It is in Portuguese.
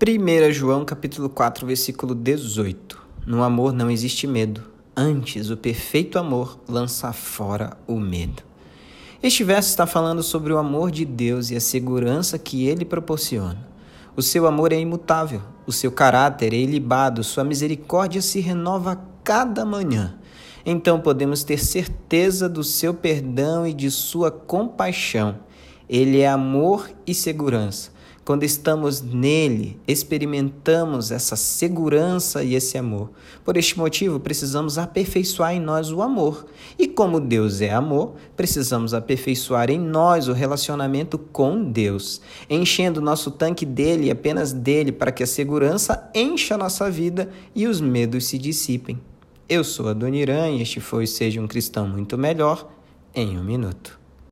1 João capítulo 4, versículo 18. No amor não existe medo, antes o perfeito amor lança fora o medo. Este verso está falando sobre o amor de Deus e a segurança que ele proporciona. O seu amor é imutável, o seu caráter é ilibado, sua misericórdia se renova a cada manhã. Então podemos ter certeza do seu perdão e de sua compaixão. Ele é amor e segurança. Quando estamos nele, experimentamos essa segurança e esse amor. Por este motivo, precisamos aperfeiçoar em nós o amor. E como Deus é amor, precisamos aperfeiçoar em nós o relacionamento com Deus, enchendo nosso tanque dele e apenas dele, para que a segurança encha a nossa vida e os medos se dissipem. Eu sou Adoniran e este foi Seja um Cristão Muito Melhor em um Minuto.